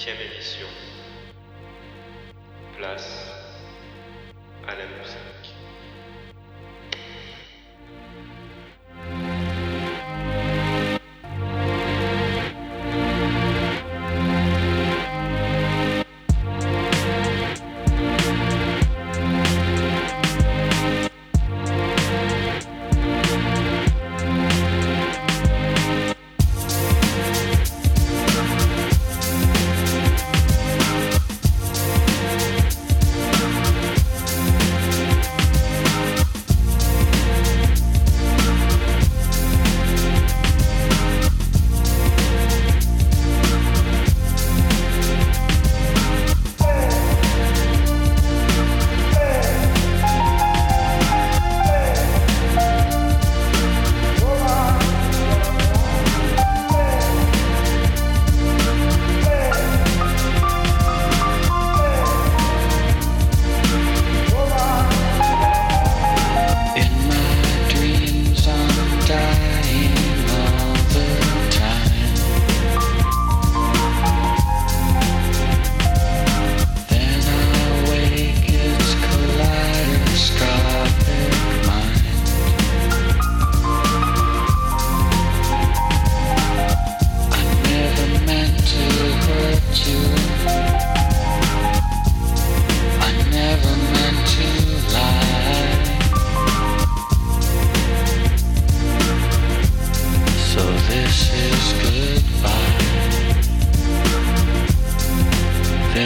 千面的使用。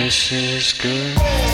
This is goodbye.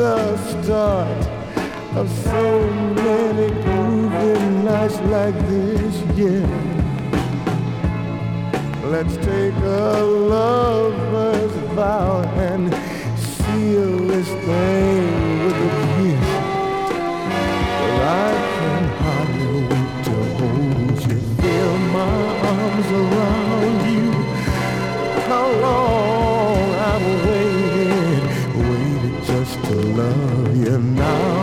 the start of so many moving nights like this, yeah. Let's take a lover's vow and seal this thing with a kiss. Well, I can hardly wait to hold you, feel my arms around you. How long? love you now.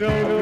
Don't go.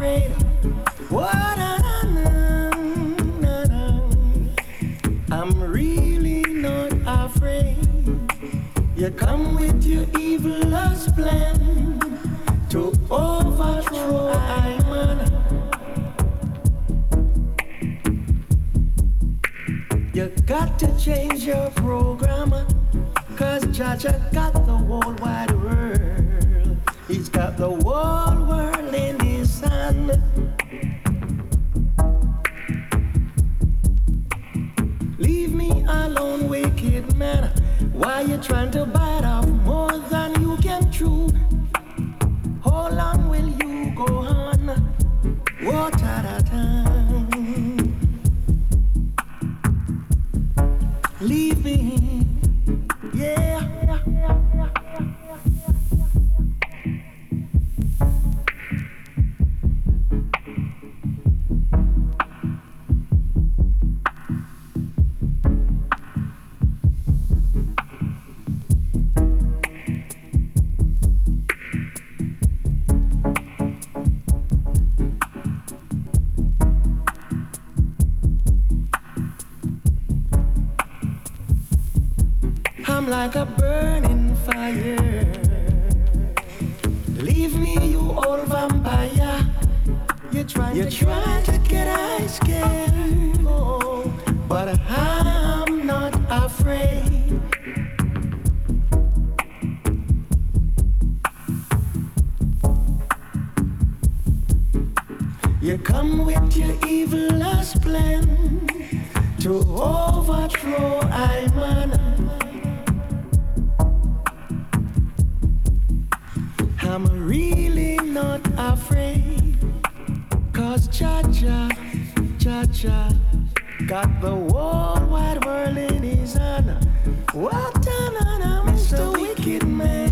Afraid. What I'm really not afraid. You come with your evilest plan to overthrow Iman. You got to change your program. Cause Jah Jah got the whole wide world. He's got the whole world in Why you trying to bite off more than you can chew? How long will you go on? At a time? I'm really not afraid. Cause Cha Cha, Cha Cha, got the whole wide world in his hand. What an Mr. Wicked Man.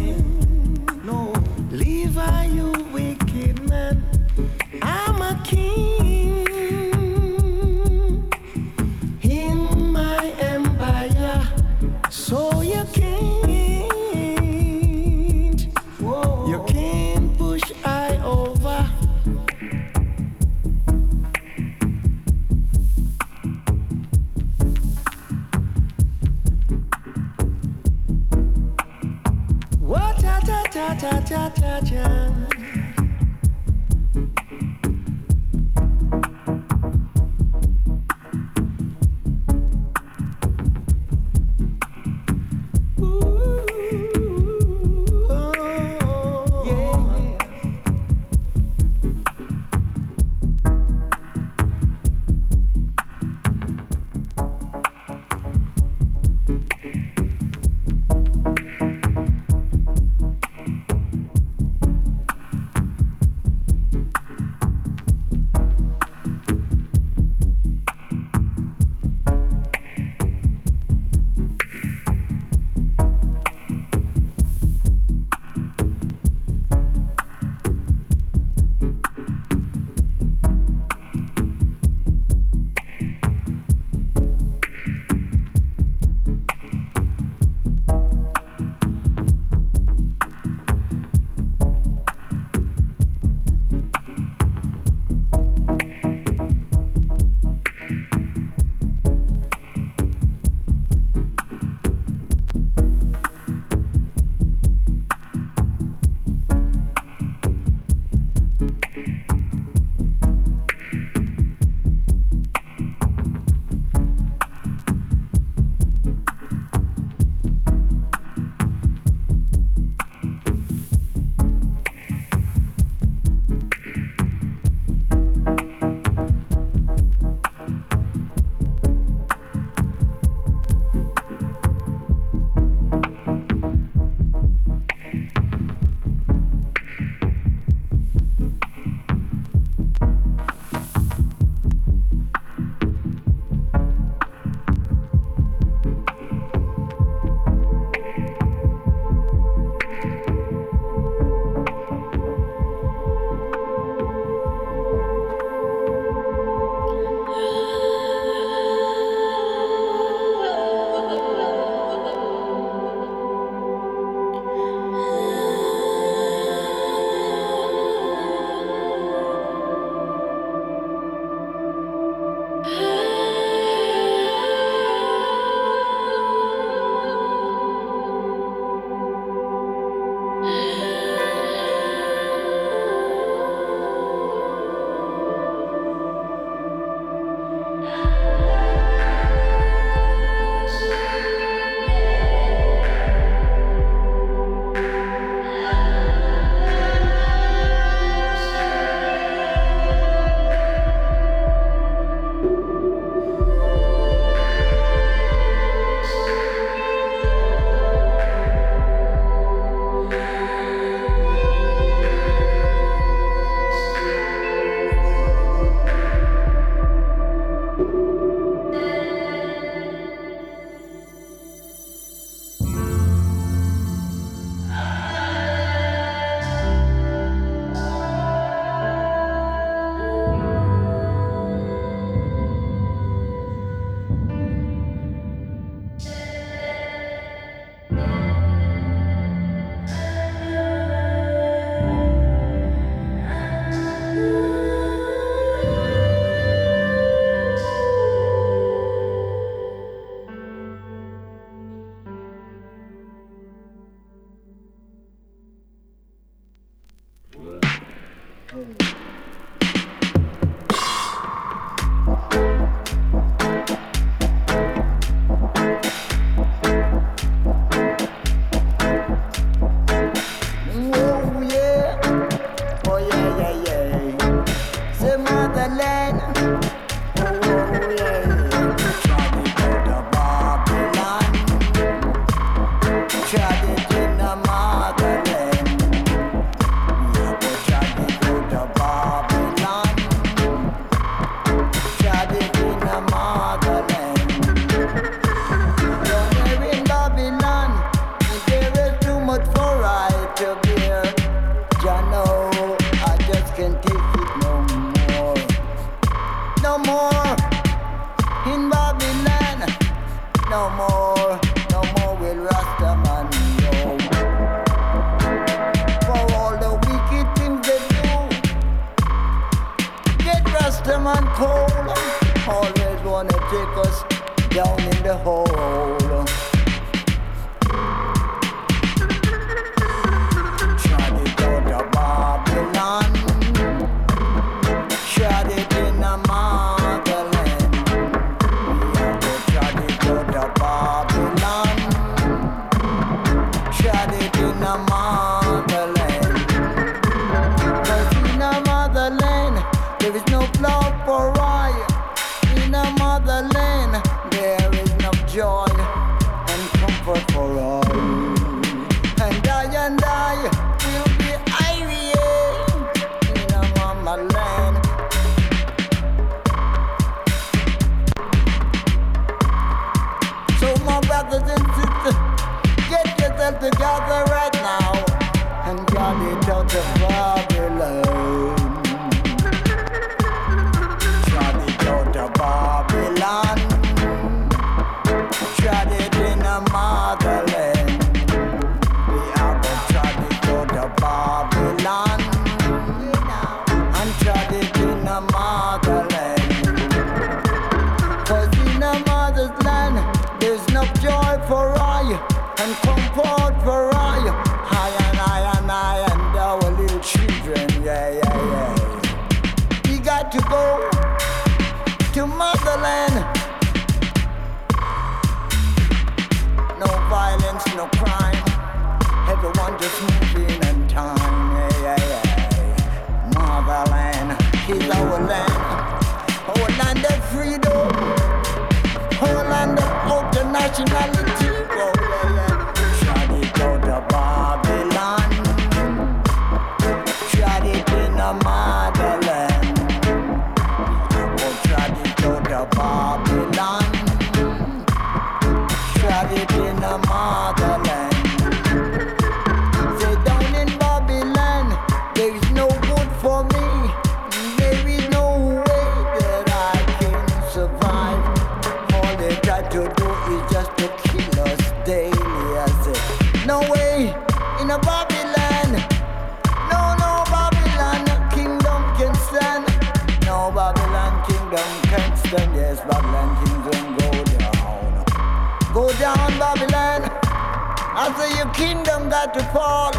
not to fall.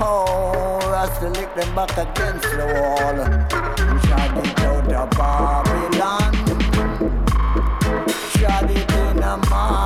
Oh, I still lick them back against the wall. Shot it out of Babylon. Shot it in the mile.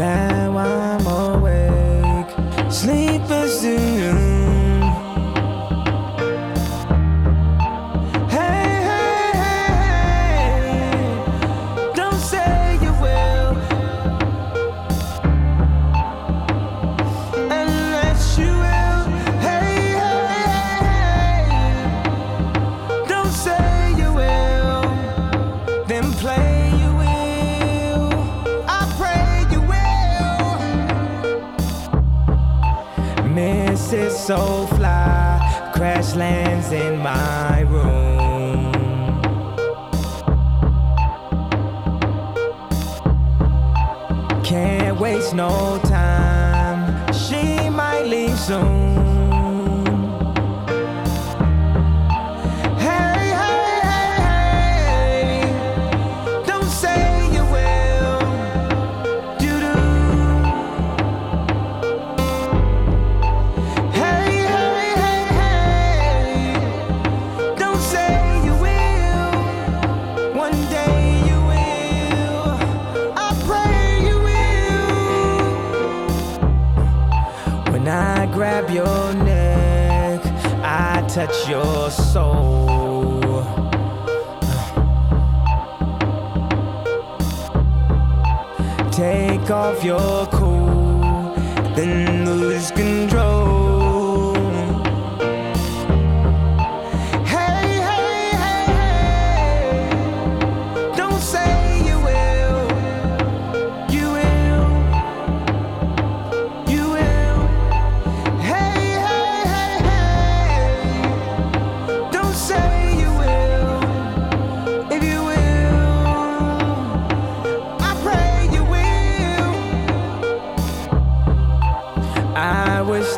now I'm awake. Sleep is so fly crash lands in my room. Can't waste no time Let your soul. Take off your cool, then lose control.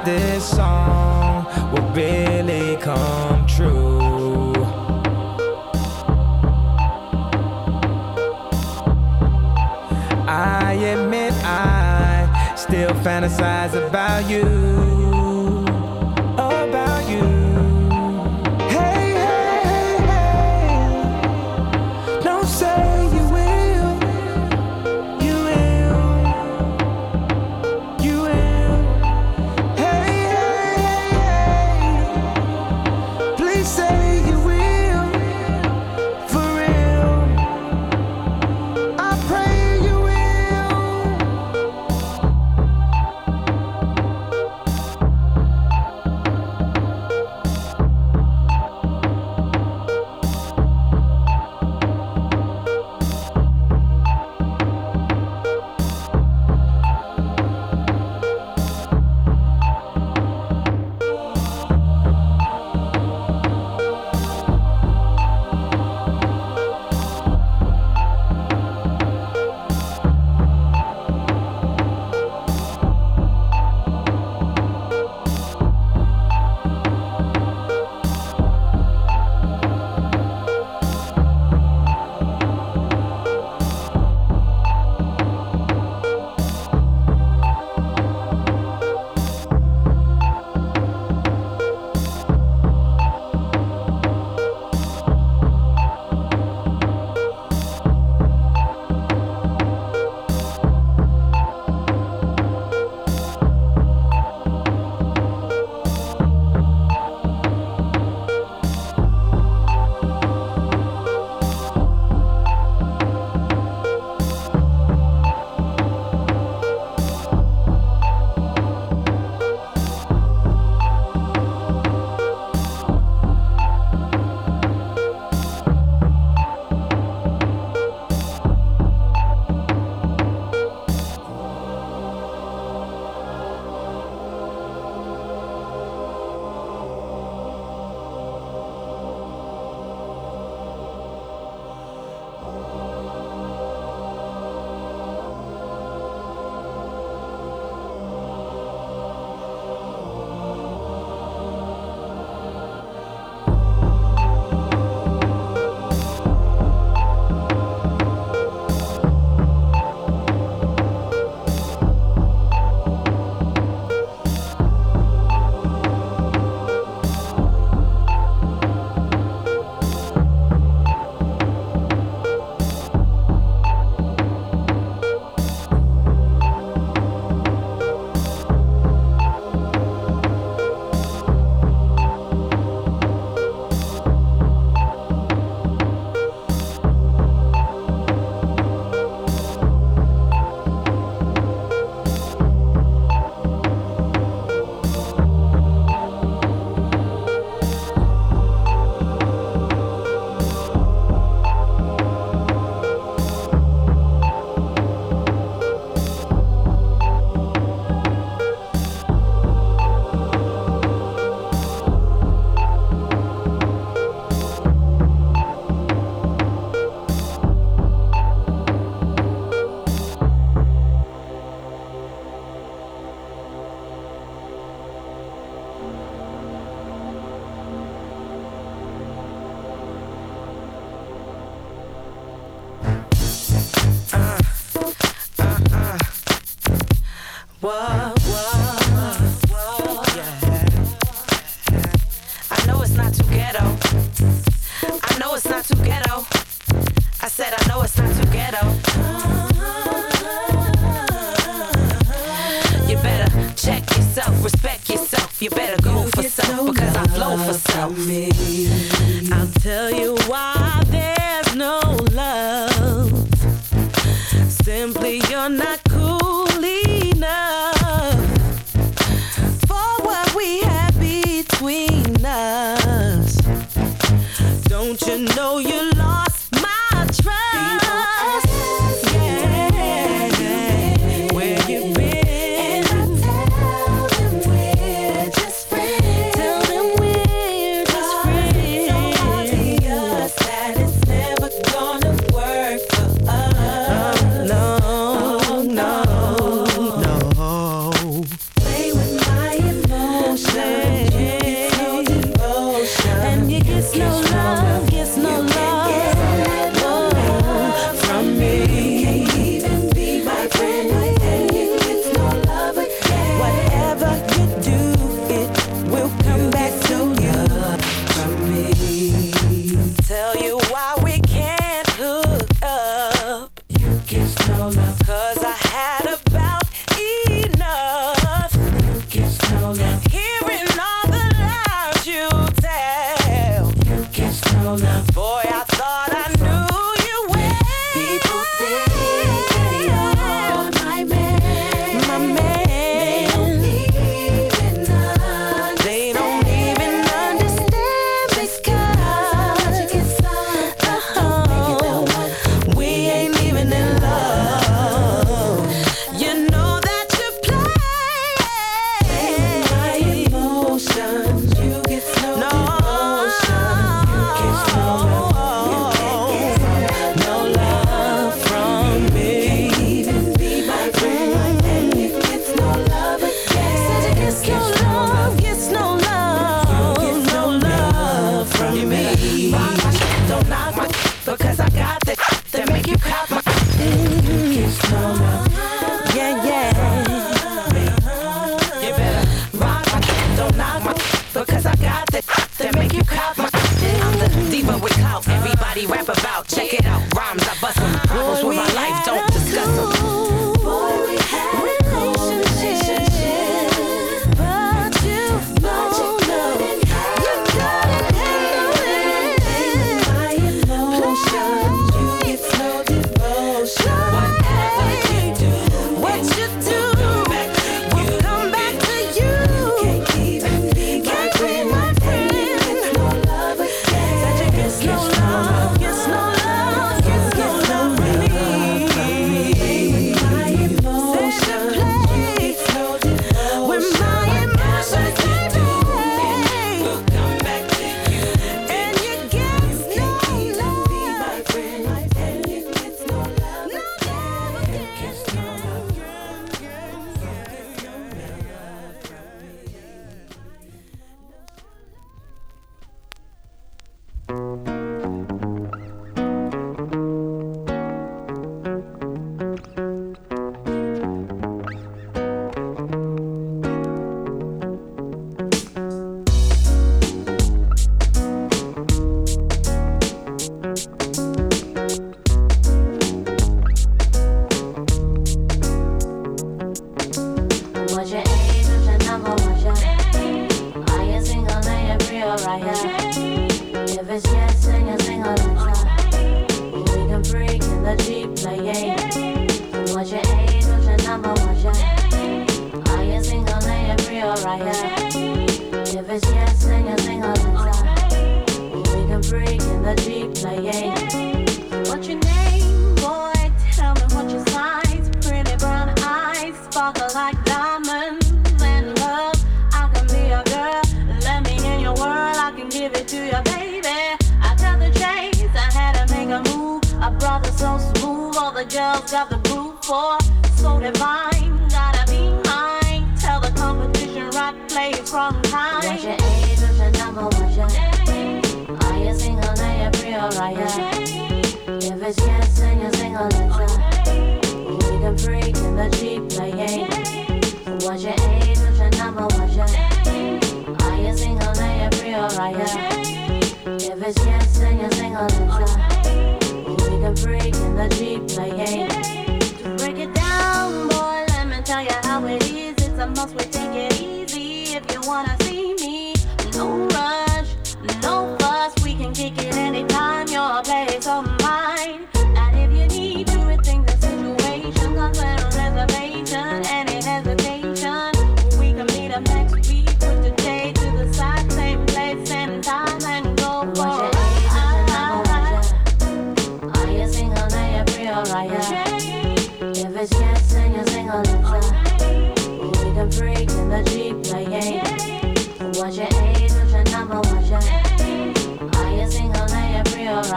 this song will really come true. I admit I still fantasize about you. For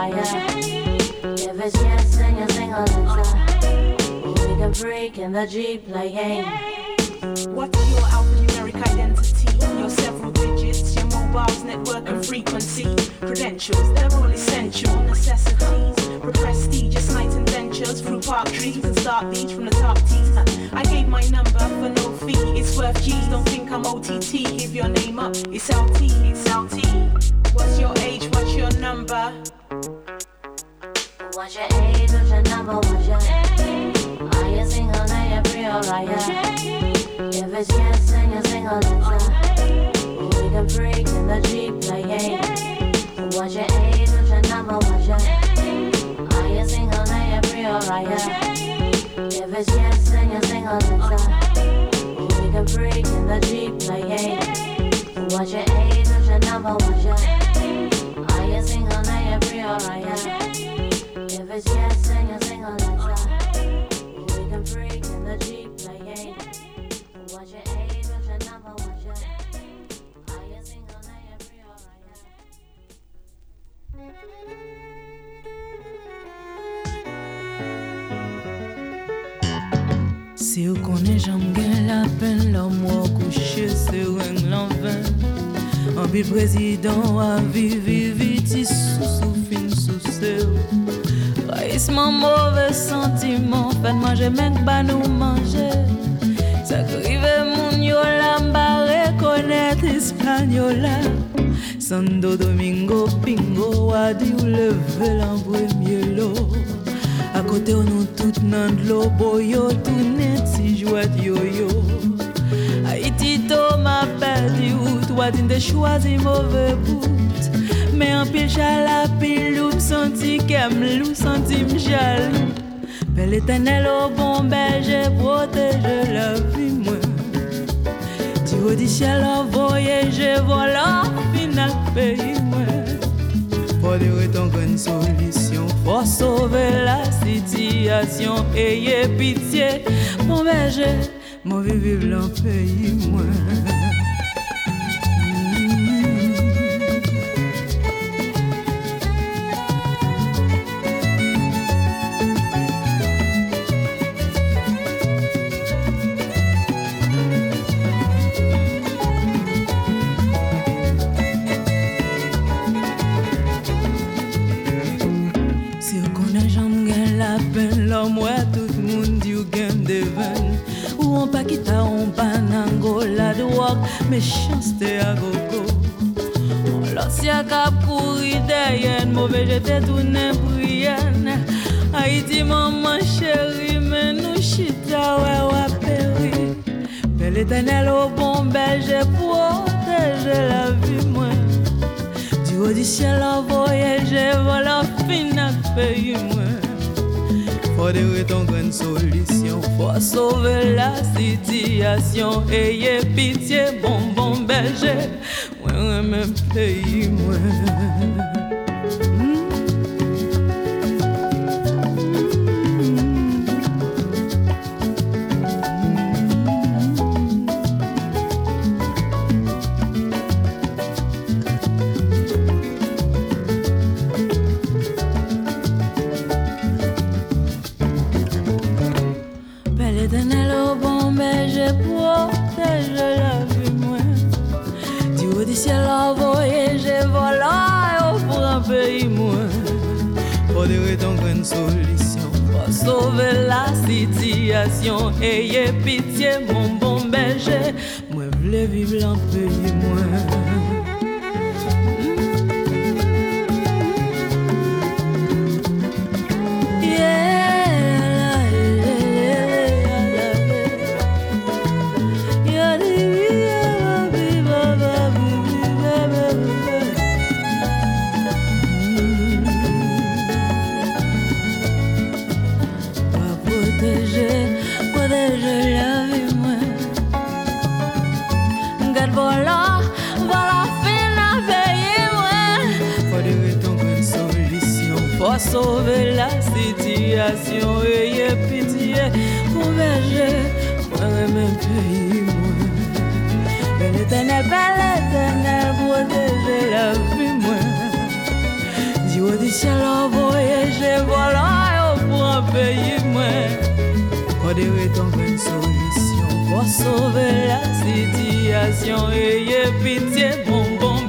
yeah. If it's yes, then you're single, let's We can freak in the Jeep playing. What's your alphanumeric identity? Your several digits, your mobile's network and frequency. Credentials, they're all essential necessities. Prestigious nights and ventures through park trees and start beach from the top tees. I gave my number for no fee. It's worth G's, don't think I'm OTT. Give your name up, it's LT, it's LT. What's your age? What's your number? What's your age, what's your number, what's your Are you single, then you're free, alright, yeah. If it's yes, then you're single, let's We can freak in the Jeep playing. What's your age, what's your number, what's your Are you single, then you're free, alright, yeah. If it's yes, then you're single, let's We can freak in the Jeep playing. What's your age, what's your number, what's your Are you single, then you're free, alright, yeah. It's yes, then you're single, let's We can freak in the Jeep Si la pen la mwa kouche se ren lan ven An fin sou Raïsman mauvais sentiment? Fèd manje menk ba nou manje Sa krive moun yo la mba rekonet Espanyola Sando Domingo Pingo Wadi ou leve lan premye lo A kote ou nou tout nan dlo boyo Toune ti jwet yo-yo. Haiti to ma perdi ou Toi din de chwazi mauve bout mais en pile, ben, j'ai la pile, j'ai senti qu'elle m'a senti m'jalou. Mais l'éternel, bon berger, protège la vie, moi. Tu vois du ciel, voyage, voilà, fina le pays, moi. Faut dire que tu une solution, faut sauver la situation, ayez pitié, mon berger, mon je vivre dans le pays, moi. dedoune priyen Ay di maman cheri men nou chita wè waperi Pe l'Etenel o bon belje proteje la vi mwen Di ou di chè la voyeje vola finak peyi mwen Fò dere ton gren solisyon Fò sove la sityasyon Eye pitiye bonbon belje Mwen remen peyi mwen ciel envoyé, je vole au pour un pays moi. Faut dire ton grande solution, faut sauver la situation. Ayez pitié, mon bon berger, moi v'lais vivre en pays moi. sityasyon e ye pitiye Mwen veje, mwen remen peyi mwen Men l'Etenel, ben proteje la vi mwen Di ou di chel an voyeje, volan yo pou an peyi mwen Odere ton ven solisyon, pou la sityasyon E ye pitiye, bon bon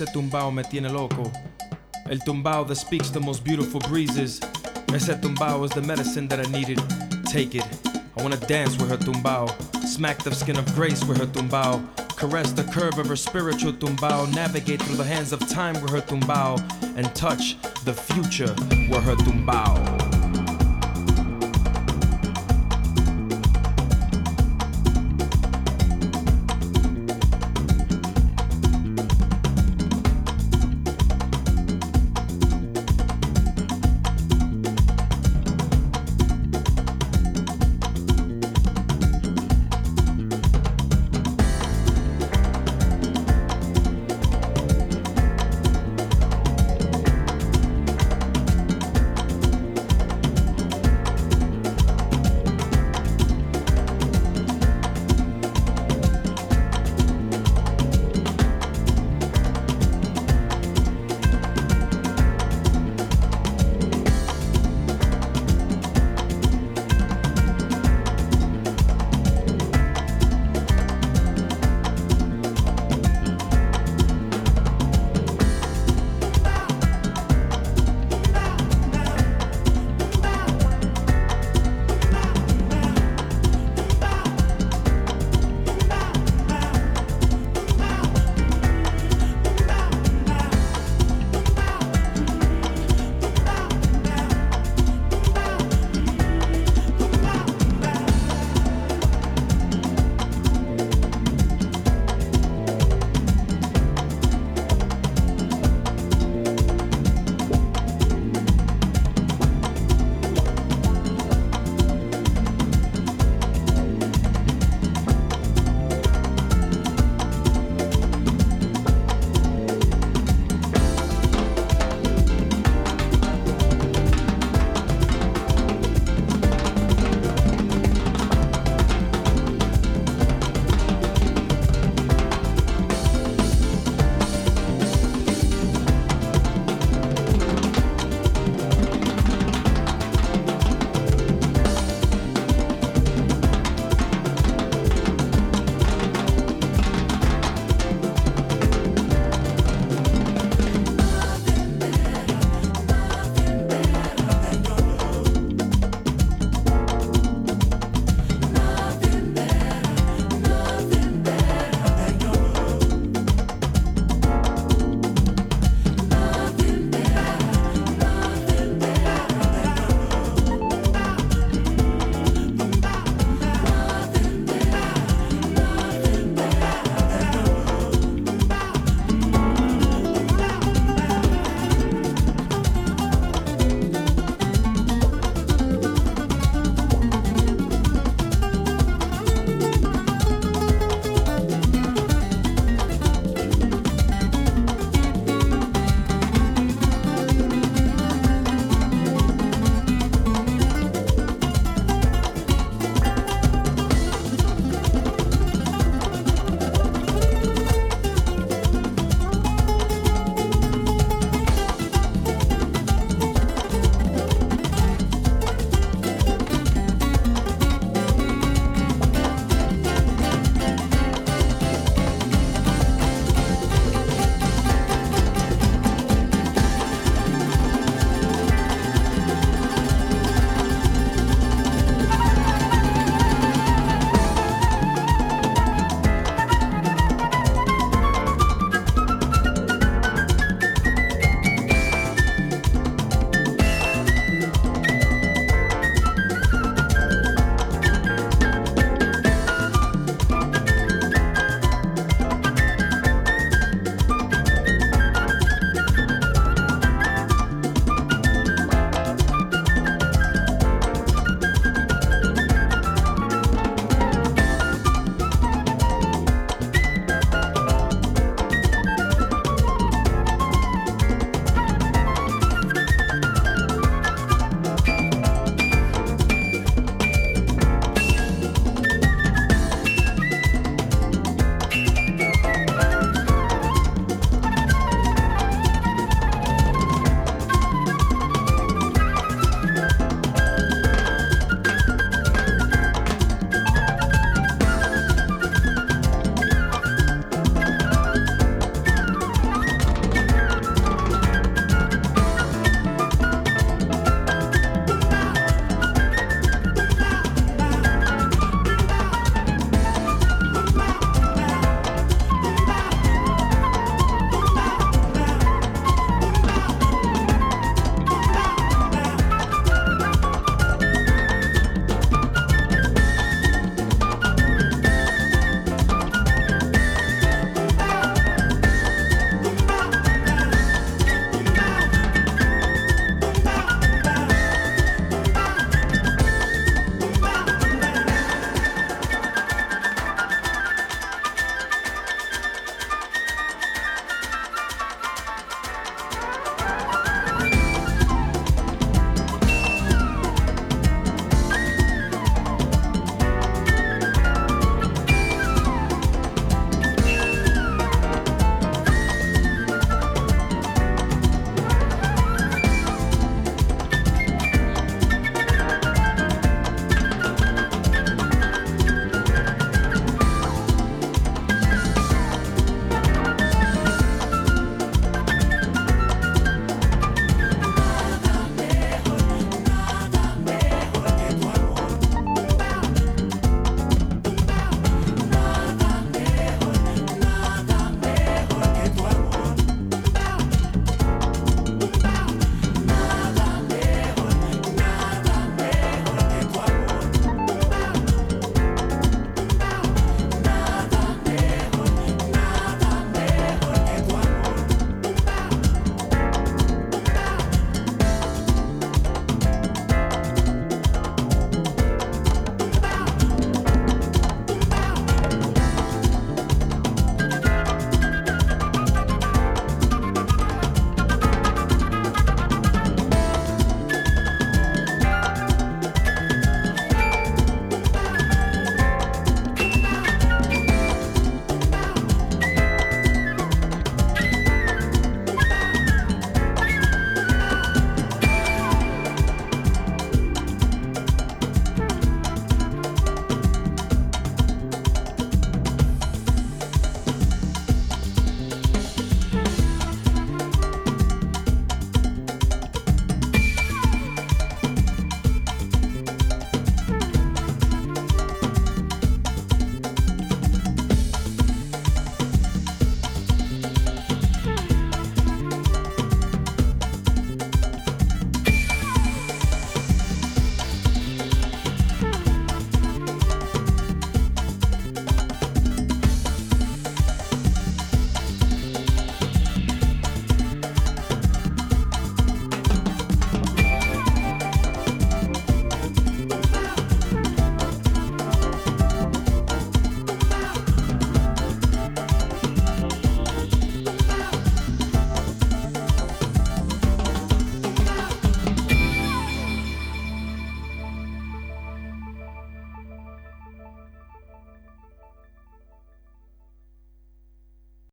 Ese tumbao me tiene loco. El tumbao that speaks the most beautiful breezes. Ese tumbao is the medicine that I needed. Take it. I wanna dance with her tumbao. Smack the skin of grace with her tumbao. Caress the curve of her spiritual tumbao. Navigate through the hands of time with her tumbao. And touch the future with her tumbao.